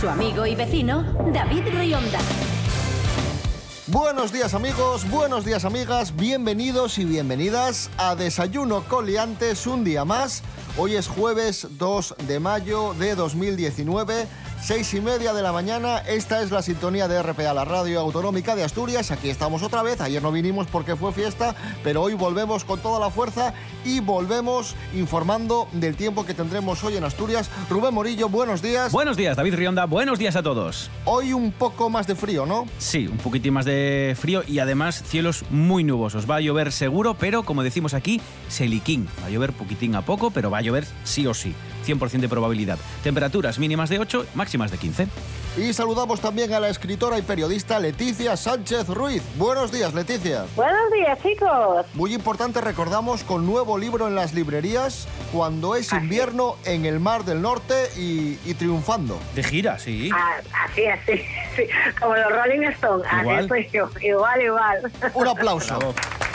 Su amigo y vecino, David Rionda. Buenos días amigos, buenos días amigas, bienvenidos y bienvenidas a Desayuno Coliantes un día más. Hoy es jueves 2 de mayo de 2019, seis y media de la mañana. Esta es la sintonía de RPA, la radio autonómica de Asturias. Aquí estamos otra vez. Ayer no vinimos porque fue fiesta, pero hoy volvemos con toda la fuerza y volvemos informando del tiempo que tendremos hoy en Asturias. Rubén Morillo, buenos días. Buenos días, David Rionda. Buenos días a todos. Hoy un poco más de frío, ¿no? Sí, un poquitín más de frío y además cielos muy nubosos. Va a llover seguro, pero como decimos aquí, seliquín. Va a llover poquitín a poco, pero va a llover sí o sí. 100% de probabilidad. Temperaturas mínimas de 8, máximas de 15. Y saludamos también a la escritora y periodista Leticia Sánchez Ruiz. Buenos días, Leticia. Buenos días, chicos. Muy importante, recordamos con nuevo libro en las librerías, Cuando es invierno en el Mar del Norte y, y triunfando. De gira, sí. Ah, así, así, sí. como los Rolling Stones. Igual. Así soy yo, igual, igual. Un aplauso. Bravo.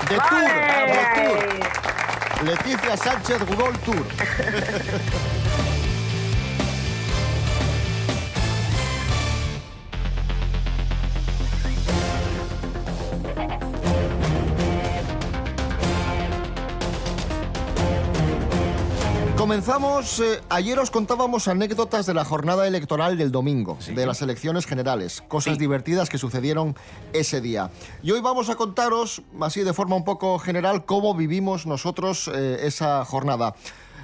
De tour, de tour. Leticia Sánchez World Tour. Comenzamos, eh, ayer os contábamos anécdotas de la jornada electoral del domingo, de las elecciones generales, cosas Sí. divertidas que sucedieron ese día. Y hoy vamos a contaros, así de forma un poco general, cómo vivimos nosotros eh, esa jornada.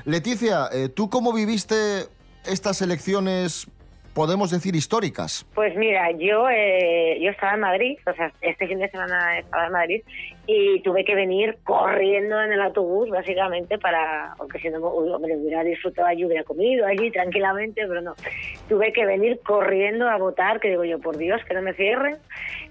Leticia, eh, ¿tú cómo viviste estas elecciones, podemos decir, históricas? Pues mira, yo eh, yo estaba en Madrid, o sea, este fin de semana estaba en Madrid y tuve que venir corriendo en el autobús, básicamente, para, aunque si no, hombre, hubiera disfrutado allí, hubiera comido allí tranquilamente, pero no. Tuve que venir corriendo a votar, que digo yo, por Dios, que no me cierren.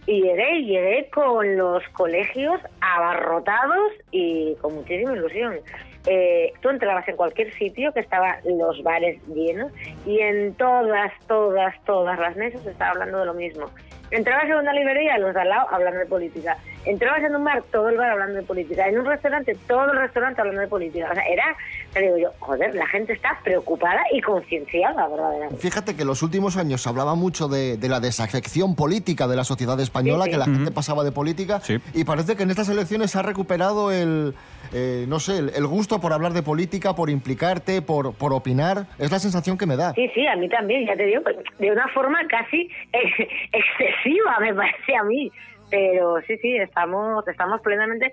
Y llegué, llegué con los colegios abarrotados y con muchísima ilusión. Eh, tú entrabas en cualquier sitio que estaban los bares llenos y en todas, todas, todas las mesas se estaba hablando de lo mismo. Entrabas en una librería, los de al lado hablando de política. Entrabas en un bar, todo el bar hablando de política. En un restaurante, todo el restaurante hablando de política. O sea, era, te digo yo, joder, la gente está preocupada y concienciada, verdaderamente. Fíjate que en los últimos años se hablaba mucho de, de la desafección política de la sociedad española, Sí, sí. que la gente pasaba de política, Sí. y parece que en estas elecciones se ha recuperado el, eh, no sé, el, el gusto por hablar de política, por implicarte, por, por opinar. Es la sensación que me da. Sí, sí, a mí también, ya te digo, pues, de una forma casi excesiva, me parece a mí. Pero sí, sí, estamos, estamos plenamente,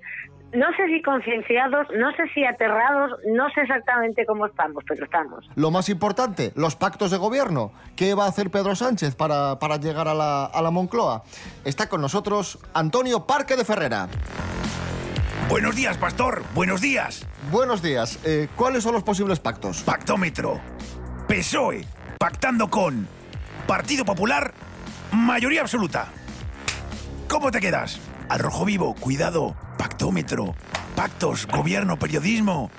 no sé si concienciados, no sé si aterrados, no sé exactamente cómo estamos, pero estamos. Lo más importante, los pactos de gobierno. ¿Qué va a hacer Pedro Sánchez para, para llegar a la, a la Moncloa? Está con nosotros Antonio Parque de Ferrera. Buenos días, pastor. Buenos días. Buenos días. Eh, ¿Cuáles son los posibles pactos? Pactómetro. PSOE. Pactando con Partido Popular. Mayoría absoluta. ¿Cómo te quedas? Al rojo vivo. Cuidado. Pactómetro. Pactos. Gobierno. Periodismo.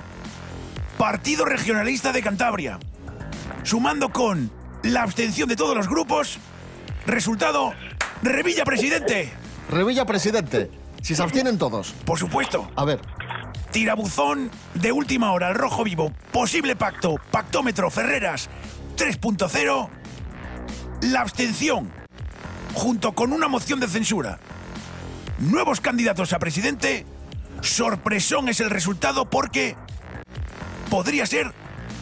Partido Regionalista de Cantabria. Sumando con la abstención de todos los grupos. Resultado. Revilla presidente. Revilla presidente. Si se abstienen todos. Por supuesto. A ver, Tirabuzón de última hora al rojo vivo. Posible pacto. Pactómetro Ferreras 3.0. La abstención. Junto con una moción de censura. Nuevos candidatos a presidente. Sorpresón es el resultado porque podría ser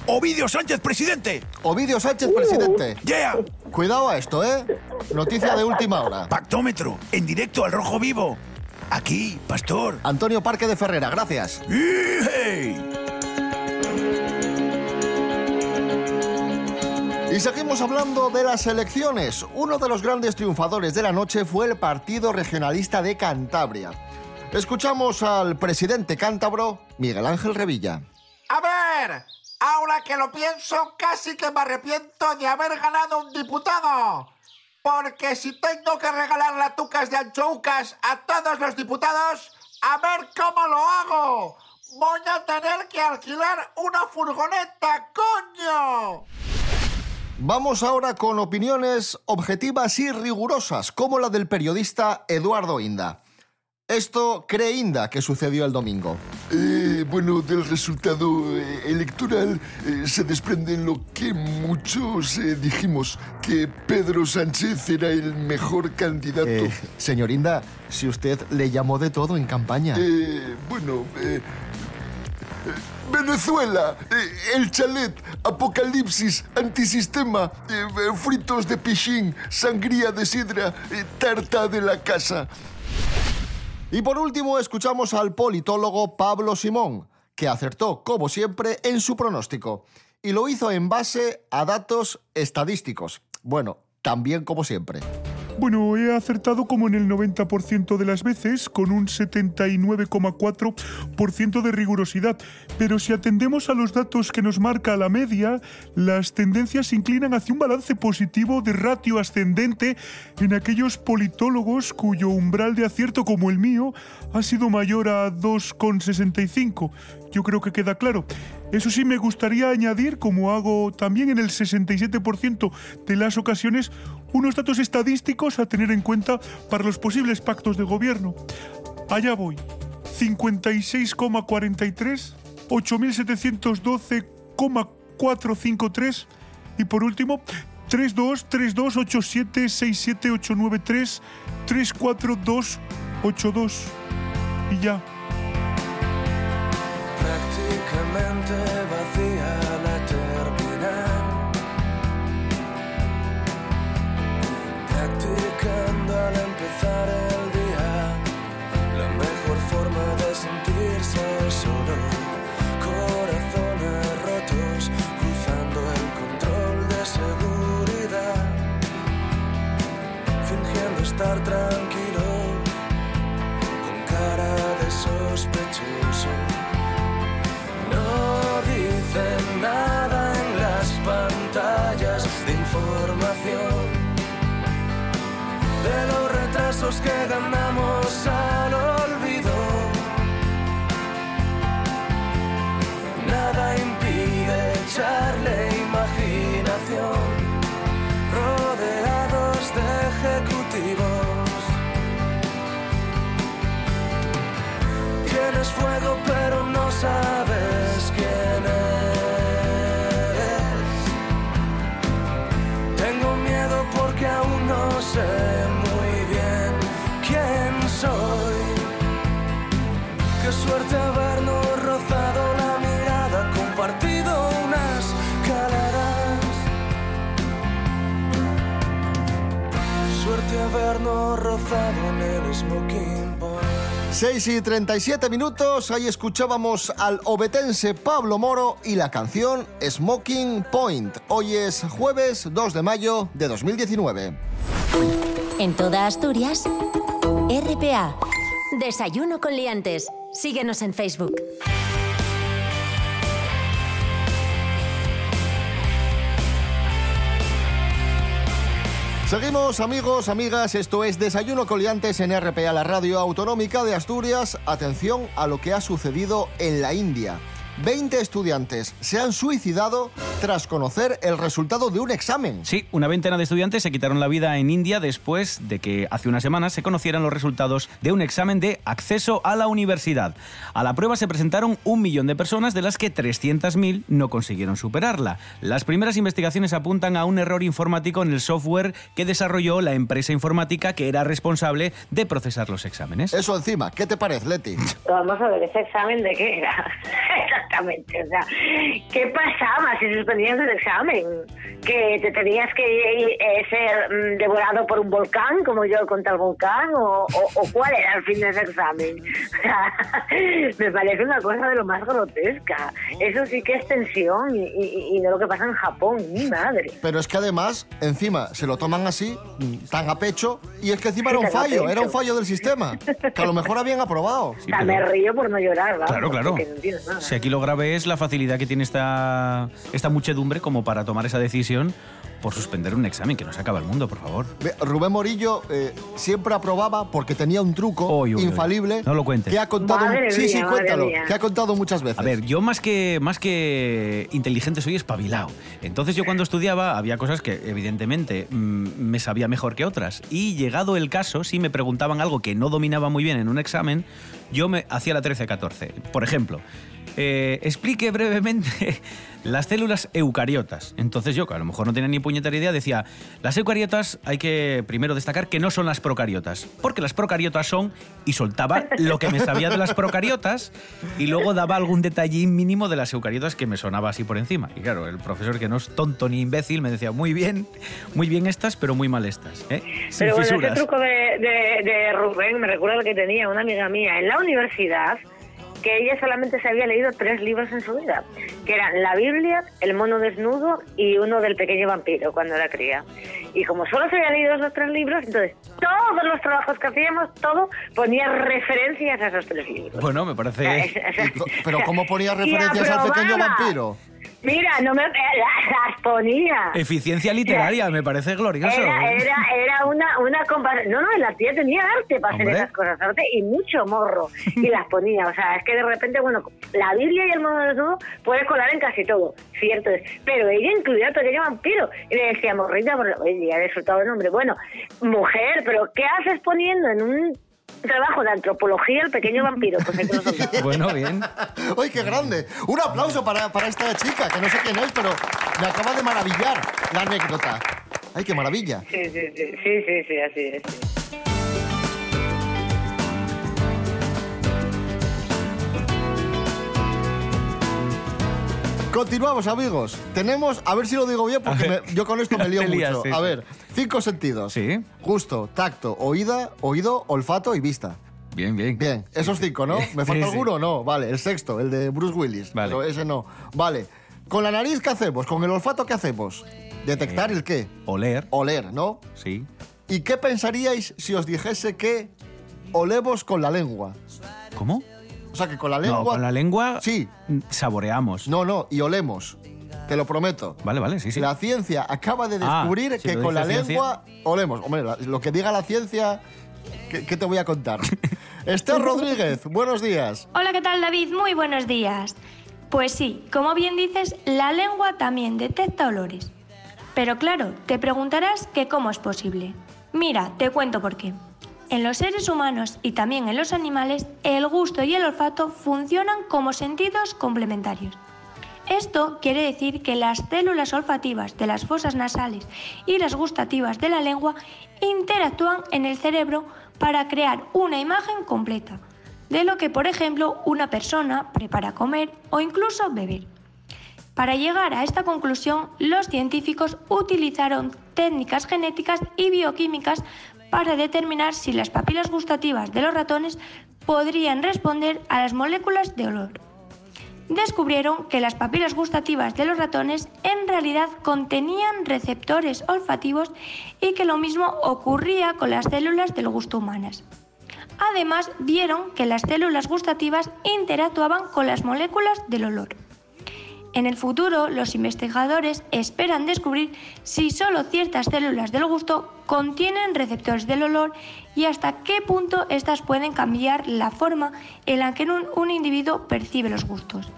Ovidio Sánchez presidente. Ovidio Sánchez presidente. Yeah. Cuidado a esto, ¿eh? Noticia de última hora. Pactómetro en directo al rojo vivo. Aquí, pastor. Antonio Parque de Ferrera, gracias. ¡Hey! Y seguimos hablando de las elecciones. Uno de los grandes triunfadores de la noche fue el Partido Regionalista de Cantabria. Escuchamos al presidente cántabro, Miguel Ángel Revilla. A ver, ahora que lo pienso, casi que me arrepiento de haber ganado un diputado. Porque si tengo que regalar latucas de anchoucas a todos los diputados, a ver cómo lo hago. Voy a tener que alquilar una furgoneta, coño. Vamos ahora con opiniones objetivas y rigurosas, como la del periodista Eduardo Inda. Esto cree Inda que sucedió el domingo. Eh, bueno, del resultado eh, electoral eh, se desprende lo que muchos eh, dijimos, que Pedro Sánchez era el mejor candidato. Señor Inda, si usted le llamó de todo en campaña. Eh, bueno, Venezuela, eh, el chalet, apocalipsis, antisistema, eh, fritos de pichín, sangría de sidra, eh, tarta de la casa. Y por último, escuchamos al politólogo Pablo Simón, que acertó, como siempre, en su pronóstico. Y lo hizo en base a datos estadísticos. Bueno, también como siempre. Bueno, he acertado como en el 90% de las veces, con un 79,4% de rigurosidad. Pero si atendemos a los datos que nos marca la media, las tendencias se inclinan hacia un balance positivo de ratio ascendente en aquellos politólogos cuyo umbral de acierto, como el mío, ha sido mayor a 2,65. Yo creo que queda claro. Eso sí, me gustaría añadir, como hago también en el 67% de las ocasiones, unos datos estadísticos a tener en cuenta para los posibles pactos de gobierno. Allá voy. 56,43, 8.712,453 y por último 32 32 87 67 893 34282 y ya. Vacía la terminal. Practicando al empezar el día, la mejor forma de sentirse solo. Corazones rotos, cruzando el control de seguridad. Fingiendo estar tranquilo, con cara de sospechoso. Retrasos que ganamos. al rozado en el smoking boy. 6 y 37 minutos, ahí escuchábamos al obetense Pablo Moro y la canción Smoking Point. Hoy es jueves 2 de mayo de 2019. En toda Asturias, RPA. Desayuno con liantes. Síguenos en Facebook. Seguimos amigos, amigas, esto es Desayuno Coliantes en RPA, la radio autonómica de Asturias. Atención a lo que ha sucedido en la India. 20 estudiantes se han suicidado tras conocer el resultado de un examen. Sí, una veintena de estudiantes se quitaron la vida en India después de que hace unas semanas se conocieran los resultados de un examen de acceso a la universidad. A la prueba se presentaron un millón de personas, de las que 300.000 no consiguieron superarla. Las primeras investigaciones apuntan a un error informático en el software que desarrolló la empresa informática que era responsable de procesar los exámenes. Eso encima, ¿qué te parece, Leti? Vamos a ver, ¿ese examen de qué era? Exactamente, o sea, ¿qué pasaba si suspendías el examen? ¿Que te tenías que eh, ser mm, devorado por un volcán, como yo contra el volcán? ¿O, o- o cuál era el fin de ese examen? O sea, me parece una cosa de lo más grotesca. Eso sí que es tensión y, y- y no lo que pasa en Japón, mi madre. Pero es que además, encima, se lo toman así, mm, tan a pecho, y es que encima era un fallo, era un fallo del sistema, que a lo mejor habían aprobado. Sí, pero- me río por no llorar, vamos, Claro, claro. porque no nada. Si aquí lo grave es la facilidad que tiene esta, esta muchedumbre como para tomar esa decisión por suspender un examen, que no se acaba el mundo, por favor. Rubén Morillo eh, siempre aprobaba porque tenía un truco uy, uy. infalible No lo cuentes. que ha contado Madre sí, sí, mía, madre cuéntalo, que ha contado muchas veces. A ver, yo más que, más que inteligente soy espabilado. Entonces yo cuando estudiaba había cosas que evidentemente mm, me sabía mejor que otras. Y llegado el caso, si me preguntaban algo que no dominaba muy bien en un examen, yo me hacía la 13-14. Por ejemplo, eh, explique brevemente las células eucariotas. Entonces yo, que a lo mejor no tenía ni puñetera idea, decía, las eucariotas hay que primero destacar que no son las procariotas, porque las procariotas son, y soltaba lo que me sabía de las procariotas, y luego daba algún detallín mínimo de las eucariotas que me sonaba así por encima. Y claro, el profesor que no es tonto ni imbécil me decía, muy bien, muy bien estas, pero muy mal estas. ¿eh? Sin Pero bueno, ese fisuras. truco de, de, de Rubén me recuerda que tenía una amiga mía en la universidad, que ella solamente se había leído tres libros en su vida, que eran la Biblia, El mono desnudo y uno del pequeño vampiro cuando era cría. Y como solo se había leído esos tres libros, entonces todos los trabajos que hacíamos, todo ponía referencias a esos tres libros. Bueno, me O sea, parece... es- o sea, Pero o sea, ¿cómo ponía referencias al pequeño vampiro? Mira, no me eh, las, las ponía. Eficiencia literaria, me parece glorioso. Era, era, era una, una comparación. No, no, la tía tenía arte para hacer esas cosas, arte y mucho morro. Y las ponía. O sea, es que de repente, bueno, la Biblia y el modo desnudo puedes colar en casi todo, cierto es. Pero ella incluía al pequeño vampiro. Y le decíamos, Rita, oye, ya he disfrutado el nombre. Bueno, mujer, pero ¿qué haces poniendo en un trabajo de antropología el pequeño vampiro? Pues lo. Bueno, bien. ¡Ay, qué grande! Un aplauso para, para esta chica, que no sé quién es, pero me acaba de maravillar la anécdota. ¡Ay, qué maravilla! Sí, sí, sí, sí, sí, sí, así es. sí. Continuamos, amigos. Tenemos, a ver si lo digo bien, porque me- yo con esto me lío Te lías, mucho. sí, a sí. ver, cinco sentidos. Sí. Justo, tacto, oída, oído, olfato y vista. Bien, bien. Bien, esos cinco, ¿no? ¿Me Sí, falta sí. alguno? No, vale, el sexto, el de Bruce Willis. Vale. Pero ese no. Vale. ¿Con la nariz qué hacemos? ¿Con el olfato qué hacemos? ¿Detectar el qué? Oler, Oler, ¿no? sí. ¿Y qué pensaríais si os dijese que olemos con la lengua? ¿Cómo? O sea, que con la lengua... No, con la lengua Sí. saboreamos. No, no, y olemos. Te lo prometo. Vale, vale, sí, sí. La ciencia acaba de Ah, descubrir si que con la ciencia. lengua olemos. Hombre, lo que diga la ciencia, ¿qué, qué te voy a contar? Esther Rodríguez, buenos días. Hola, ¿qué tal David? Muy buenos días. Pues sí, como bien dices, la lengua también detecta olores. Pero claro, te preguntarás que cómo es posible. Mira, te cuento por qué. En los seres humanos y también en los animales, el gusto y el olfato funcionan como sentidos complementarios. Esto quiere decir que las células olfativas de las fosas nasales y las gustativas de la lengua interactúan en el cerebro para crear una imagen completa, de lo que, por ejemplo, una persona prepara comer o incluso beber. Para llegar a esta conclusión, los científicos utilizaron técnicas genéticas y bioquímicas para determinar si las papilas gustativas de los ratones podrían responder a las moléculas de olor descubrieron que las papilas gustativas de los ratones en realidad contenían receptores olfativos y que lo mismo ocurría con las células del gusto humanas. Además, vieron que las células gustativas interactuaban con las moléculas del olor. En el futuro, los investigadores esperan descubrir si solo ciertas células del gusto contienen receptores del olor y hasta qué punto éstas pueden cambiar la forma en la que un, un individuo percibe los gustos,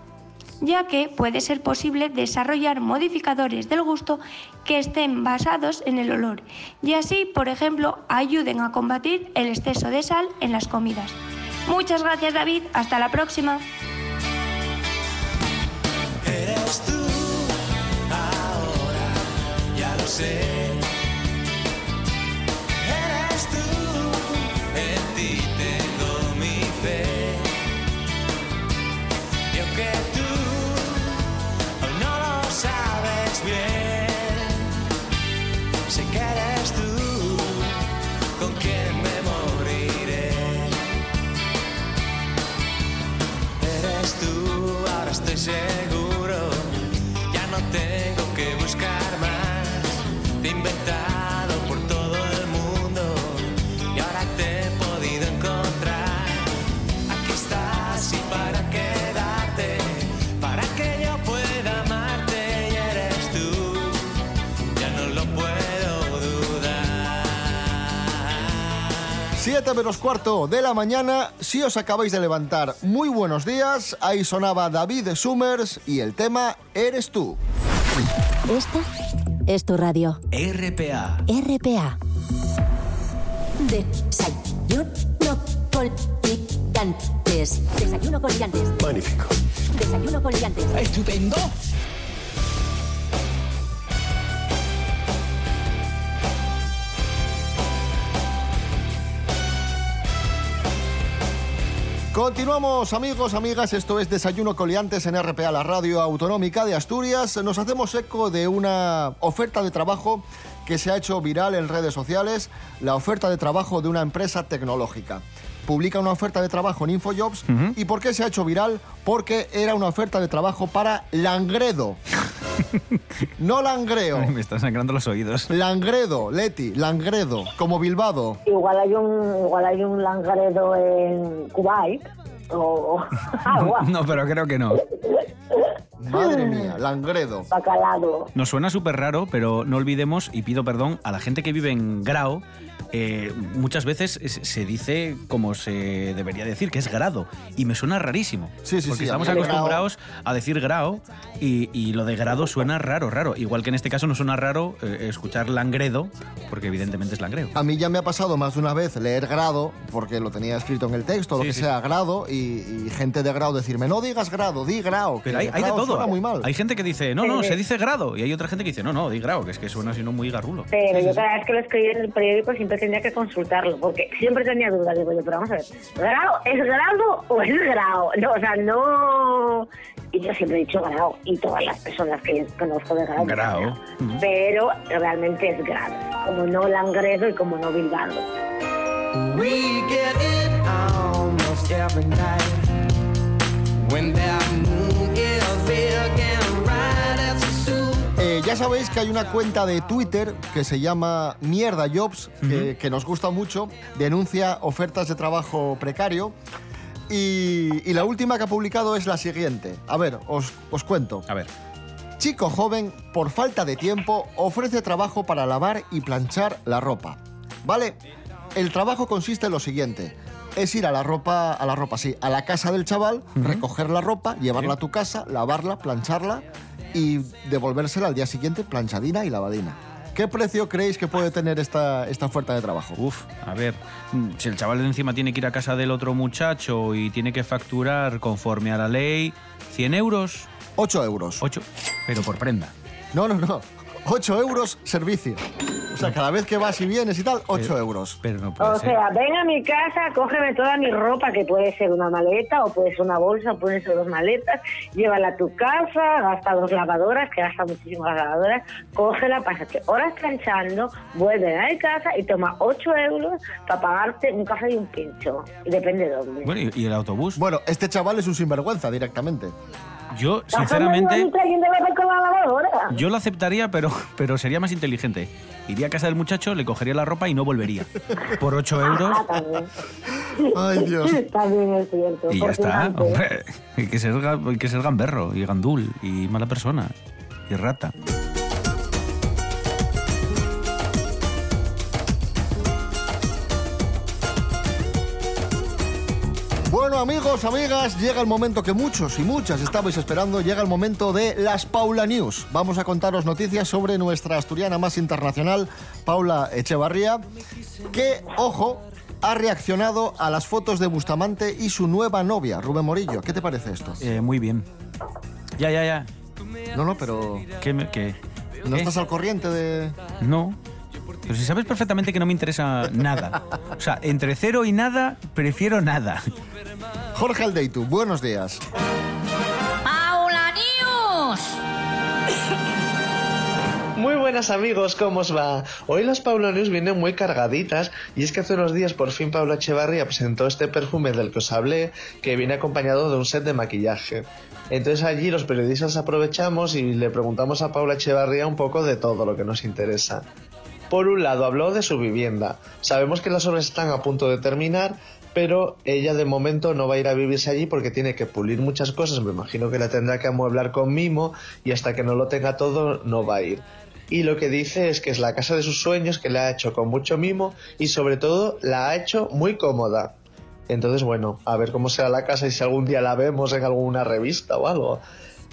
ya que puede ser posible desarrollar modificadores del gusto que estén basados en el olor y así, por ejemplo, ayuden a combatir el exceso de sal en las comidas. Muchas gracias David, hasta la próxima. Eres tú, ahora estoy seguro. 7 menos cuarto de la mañana, si os acabáis de levantar, muy buenos días. Ahí sonaba David Summers y el tema Eres tú. Esta es tu radio. RPA. RPA. Desayuno con liantes. Desayuno con liantes. Magnífico. Desayuno con liantes. ¡Estupendo! Continuamos amigos, amigas, esto es Desayuno Coliantes en RPA, la radio autonómica de Asturias. Nos hacemos eco de una oferta de trabajo que se ha hecho viral en redes sociales, la oferta de trabajo de una empresa tecnológica. Publica una oferta de trabajo en Infojobs. ¿Y por qué se ha hecho viral? Porque era una oferta de trabajo para Langredo. no Langreo. Ay, me están sangrando los oídos. Langredo, Leti, Langredo, como Bilbado. Igual hay un, igual hay un langredo en Kuwait o agua, No, pero creo que no. Madre mía, Langredo. bacalado. Nos suena súper raro, pero no olvidemos, y pido perdón, a la gente que vive en Grao, eh, muchas veces es- se dice como se debería decir, que es grado. Y me suena rarísimo. Sí, sí, porque sí, estamos acostumbrados a decir grao y, y lo de grado suena raro, raro. Igual que en este caso no suena raro eh, escuchar langredo, porque evidentemente es langreo. A mí ya me ha pasado más de una vez leer grado, porque lo tenía escrito en el texto, lo Sí, que sí. sea, grado, y, y gente de grado decirme, no digas grado, di grado. que Pero hay, hay de grado todo. suena muy mal. Hay gente que dice, no, no, se dice grado. Y hay otra gente que dice, no, no, di grado, que es que suena así no muy garrulo. Pero yo cada vez que lo escribí en el periódico siempre tenía que consultarlo, porque siempre tenía dudas. Digo yo, pero vamos a ver, ¿grado es grado o es grado? No, o sea, no... Y yo siempre he dicho grado, y todas las personas que conozco de grado. Grado. Pero realmente es grado, como no Langredo y como no Bilbao. We get it almost every night when that sabéis que hay una cuenta de Twitter que se llama Mierda Jobs, que, que nos gusta mucho, denuncia ofertas de trabajo precario. Y, y la última que ha publicado es la siguiente. A ver, os, os cuento. A ver. Chico joven, por falta de tiempo, ofrece trabajo para lavar y planchar la ropa. ¿Vale? El trabajo consiste en lo siguiente. Es ir a la ropa, a la ropa, sí, a la casa del chaval, recoger la ropa, llevarla a tu casa, lavarla, plancharla y devolvérsela al día siguiente planchadina y lavadina. ¿Qué precio creéis que puede tener esta, esta oferta de trabajo? Uf, a ver, mm, si el chaval de encima tiene que ir a casa del otro muchacho y tiene que facturar conforme a la ley 100 euros. 8 euros. 8, pero por prenda. No, no, no. 8 euros servicio. O sea, cada vez que vas y vienes y tal, 8 euros. Pero no puede O ser. sea, ven a mi casa, cógeme toda mi ropa, que puede ser una maleta, o puede ser una bolsa, o pueden ser dos maletas, llévala a tu casa, gasta dos lavadoras, que gasta muchísimas lavadoras, cógela, pásate horas planchando, vuelve a mi casa y toma 8 euros para pagarte un café y un pincho. Depende de dónde. Bueno, ¿y, y el autobús? Bueno, este chaval es un sinvergüenza directamente. Yo, sinceramente, yo lo aceptaría, pero, pero sería más inteligente. Iría a casa del muchacho, le cogería la ropa y no volvería. Por 8 euros Ah, también. Ay, Dios. También es cierto. y ya está. Hombre, que, ser, que ser gamberro y gandul y mala persona y rata. Bueno, amigos, amigas, llega el momento que muchos y muchas estabais esperando. Llega el momento de las Paula News. Vamos a contaros noticias sobre nuestra asturiana más internacional, Paula Echevarría, que, ojo, ha reaccionado a las fotos de Bustamante y su nueva novia, Rubén Morillo. ¿Qué te parece esto? Eh, muy bien. Ya, ya, ya. No, no, pero ¿Qué? me- qué? ¿no ¿Qué? estás al corriente de...? No. Pero si sabes perfectamente que no me interesa nada. O sea, entre cero y nada, prefiero nada. Jorge Aldeitu, buenos días. ¡Paula News! Muy buenas amigos, ¿cómo os va? Hoy las Paula News vienen muy cargaditas y es que hace unos días por fin Paula Echevarría presentó este perfume del que os hablé que viene acompañado de un set de maquillaje. Entonces allí los periodistas aprovechamos y le preguntamos a Paula Echevarría un poco de todo lo que nos interesa. Por un lado habló de su vivienda. Sabemos que las obras están a punto de terminar, pero ella de momento no va a ir a vivirse allí porque tiene que pulir muchas cosas. Me imagino que la tendrá que amueblar con mimo y hasta que no lo tenga todo no va a ir. y lo que dice es que es la casa de sus sueños, que la ha hecho con mucho mimo y sobre todo la ha hecho muy cómoda. Entonces, bueno, a ver cómo será la casa y si algún día la vemos en alguna revista o algo.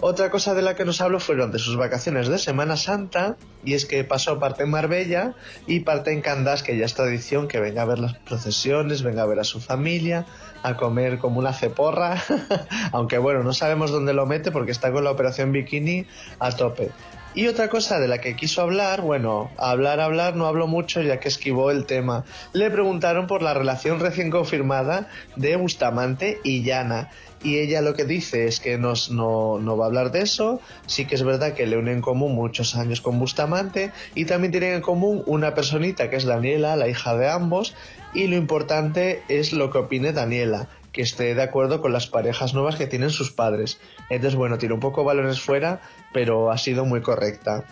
Otra cosa de la que nos habló fueron de sus vacaciones de Semana Santa, y es que pasó parte en Marbella y parte en Candás, que ya es tradición que venga a ver las procesiones, venga a ver a su familia, a comer como una ceporra, aunque bueno, no sabemos dónde lo mete porque está con la operación bikini a tope. Y otra cosa de la que quiso hablar, bueno, hablar, hablar, no habló mucho ya que esquivó el tema. Le preguntaron por la relación recién confirmada de Bustamante y Yana. Y ella lo que dice es que nos, no, no va a hablar de eso. Sí que es verdad que le unen en común muchos años con Bustamante. Y también tienen en común una personita que es Daniela, la hija de ambos. Y lo importante es lo que opine Daniela que esté de acuerdo con las parejas nuevas que tienen sus padres. Entonces, bueno, tiene un poco balones fuera, pero ha sido muy correcta.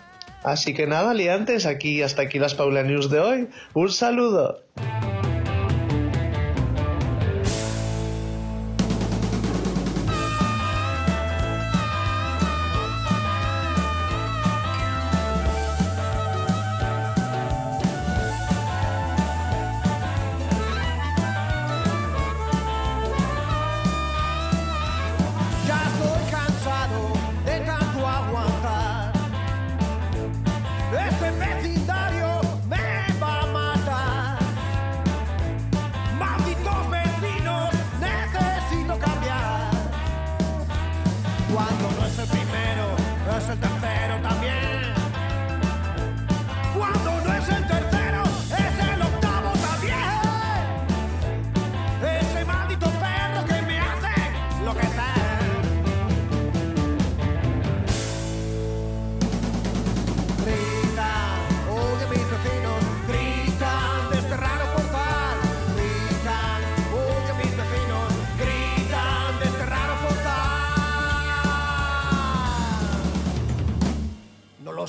Así que nada, liantes, aquí hasta aquí las Paula News de hoy. Un saludo.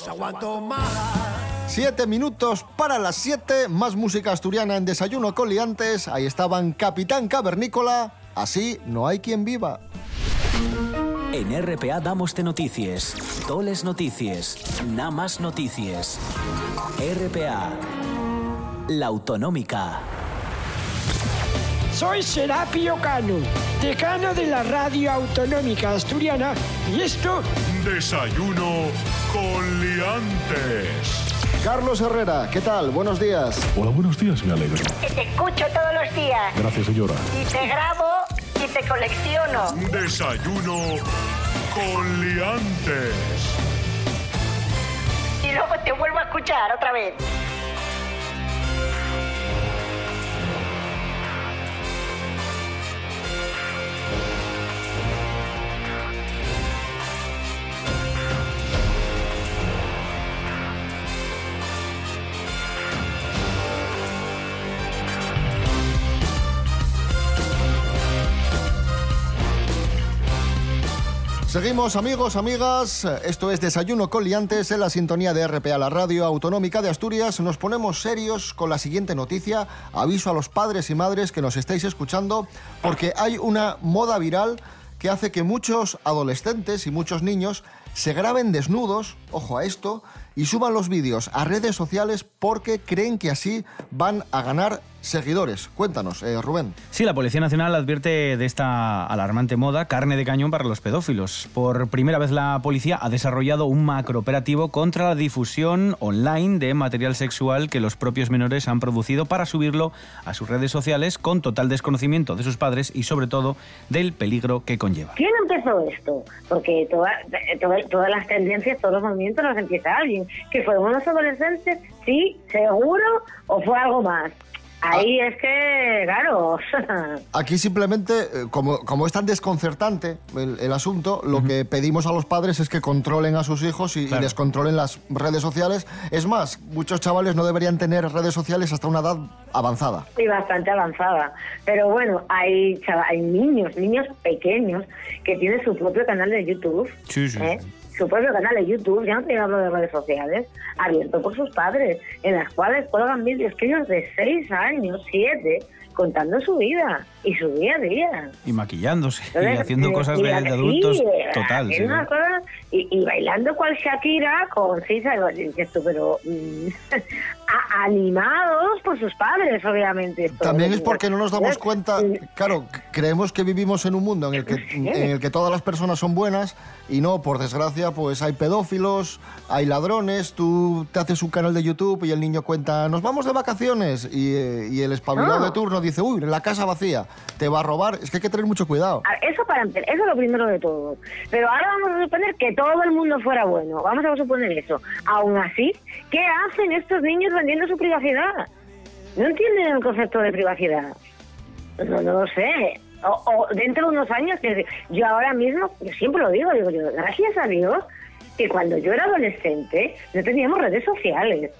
Aguanto más. Siete minutos para las siete, más música asturiana en Desayuno con Liantes. Ahí estaban Capitán Cavernícola, así no hay quien viva. En RPA damos de noticias, toles noticias, nada más noticias. RPA, la autonómica. Soy Serapio Cano, decano de la Radio Autonómica Asturiana, y esto... Desayuno con liantes. Carlos Herrera, ¿qué tal? Buenos días. Hola, buenos días, me alegro. Que te escucho todos los días. Gracias, señora. Y te grabo y te colecciono. Desayuno con liantes. Y luego te vuelvo a escuchar otra vez. Seguimos amigos, amigas, esto es Desayuno con Liantes en la sintonía de RPA, la radio autonómica de Asturias. Nos ponemos serios con la siguiente noticia. Aviso a los padres y madres que nos estáis escuchando porque hay una moda viral que hace que muchos adolescentes y muchos niños se graben desnudos, ojo a esto, y suban los vídeos a redes sociales porque creen que así van a ganar seguidores. Cuéntanos, eh, Rubén. Sí, la Policía Nacional advierte de esta alarmante moda carne de cañón para los pedófilos. Por primera vez la policía ha desarrollado un macrooperativo contra la difusión online de material sexual que los propios menores han producido para subirlo a sus redes sociales con total desconocimiento de sus padres y sobre todo del peligro que conlleva. ¿Quién empezó esto? Porque toda- toda- todas las tendencias, todos los movimientos los empieza alguien. ¿Que fueron unos adolescentes? Sí, seguro, o fue algo más. Ahí es que, claro. Aquí simplemente, eh, como, como es tan desconcertante el, el asunto, lo que pedimos a los padres es que controlen a sus hijos y, y Claro. descontrolen las redes sociales. Es más, muchos chavales no deberían tener redes sociales hasta una edad avanzada. y bastante avanzada. Pero bueno, hay, chava- hay niños, niños pequeños que tienen su propio canal de YouTube. Sí, sí. ¿eh? Su propio canal de YouTube, ya no te hablo de redes sociales, abierto por sus padres, en las cuales cuelgan vídeos que ellos de 6 años, 7, contando su vida y su día a día. Y maquillándose y haciendo cosas de, adultos. sí, total. sí, haciendo sí. una cosa y, y bailando cual Shakira con tú, pero mm, animados por sus padres, obviamente. También es porque no nos damos Entonces, cuenta, claro, creemos que vivimos en un mundo en el que, en el que todas las personas son buenas y no, por desgracia, pues hay pedófilos, hay ladrones, tú te haces un canal de YouTube y el niño cuenta, nos vamos de vacaciones y, eh, y el espabilado No. de turno dice, uy, la casa vacía, te va a robar, es que hay que tener mucho cuidado. Eso para eso es lo primero de todo. Pero ahora vamos a suponer que todo el mundo fuera bueno. Vamos a suponer eso. Aún así, ¿qué hacen estos niños vendiendo su privacidad? No entienden el concepto de privacidad. No, no lo sé. O, o dentro de unos años, yo ahora mismo, yo siempre lo digo, digo yo, gracias a Dios que cuando yo era adolescente no teníamos redes sociales.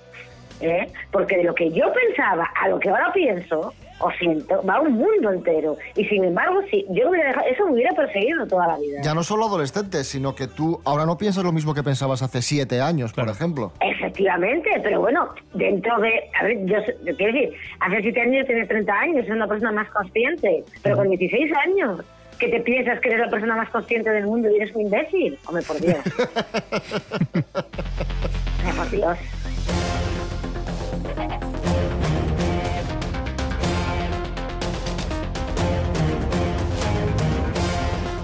¿eh? Porque de lo que yo pensaba a lo que ahora pienso, o siento, va un mundo entero. Y sin embargo, si yo hubiera dejado, eso me hubiera perseguido toda la vida. Ya no solo adolescentes, sino que tú ahora no piensas lo mismo que pensabas hace siete años, por ejemplo. Efectivamente, pero bueno, dentro de. A ver, yo, yo quiero decir, hace siete años tienes 30 años, eres una persona más consciente, pero con 16 años, ¿qué te piensas que eres la persona más consciente del mundo y eres un imbécil? Hombre, por Dios. Ay, por Dios.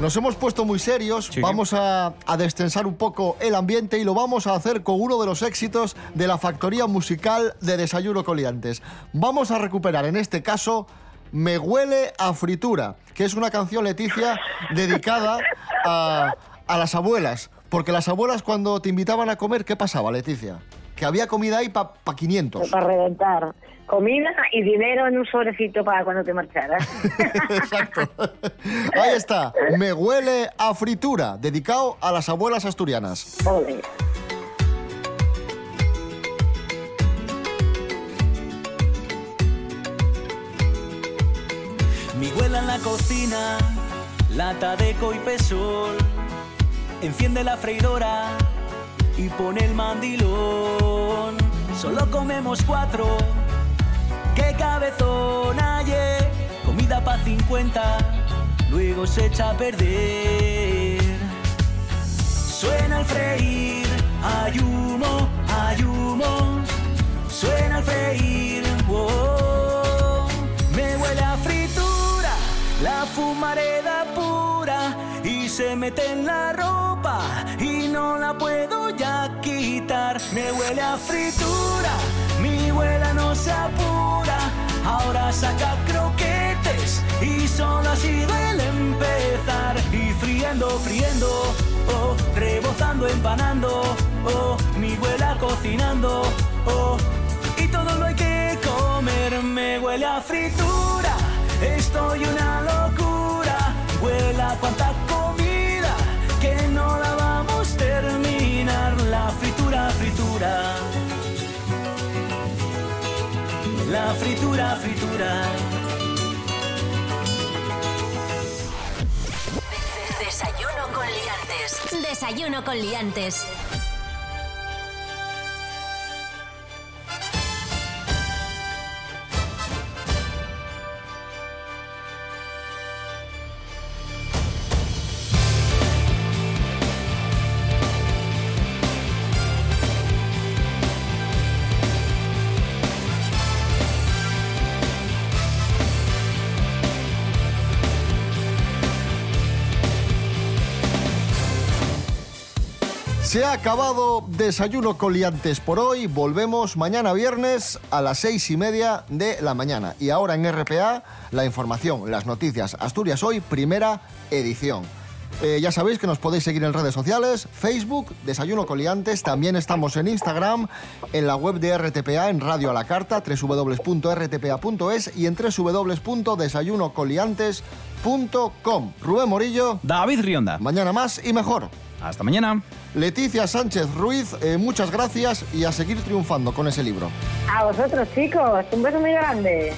Nos hemos puesto muy serios, vamos a, a destensar un poco el ambiente y lo vamos a hacer con uno de los éxitos de la factoría musical de Desayuno Coliantes. Vamos a recuperar en este caso Me huele a fritura, que es una canción, Leticia, dedicada a, a las abuelas. Porque las abuelas cuando te invitaban a comer, ¿qué pasaba, Leticia? Que había comida ahí para 500. Para reventar. Comida y dinero en un sobrecito para cuando te marcharas. Ahí está, Me huele a fritura, dedicado a las abuelas asturianas. Ole. Mi abuela en la cocina, lata de coipesol, enciende la freidora y pone el mandilón. Solo comemos cuatro, qué cabezón ayer, comida pa' 50, luego se echa a perder. Suena el freír, hay humo, hay humo, suena el freír, wow. Me huele a fritura, la fumareda pura y se mete en la ropa y no la puedo Me huele a fritura, mi abuela no se apura, ahora saca croquetes y solo ha sido el empezar. Y friendo, friendo, oh, rebozando, empanando, oh, mi abuela cocinando, oh, y todo lo hay que comer. Me huele a fritura, estoy una locura. Huele a cuanta La fritura. Desayuno con liantes. Desayuno con liantes. Ha acabado Desayuno Coliantes por hoy. Volvemos mañana viernes a las seis y media de la mañana. Y ahora en RPA, la información, las noticias. Asturias Hoy, primera edición. Eh, ya sabéis que nos podéis seguir en redes sociales, Facebook, Desayuno Coliantes, también estamos en Instagram, en la web de RTPA, en Radio a la Carta, www.rtpa.es y en www.desayunocoliantes.com. Rubén Morillo. David Rionda. Mañana más y mejor. Hasta mañana. Leticia Sánchez Ruiz, eh, muchas gracias y a seguir triunfando con ese libro. A vosotros, chicos, un beso muy grande.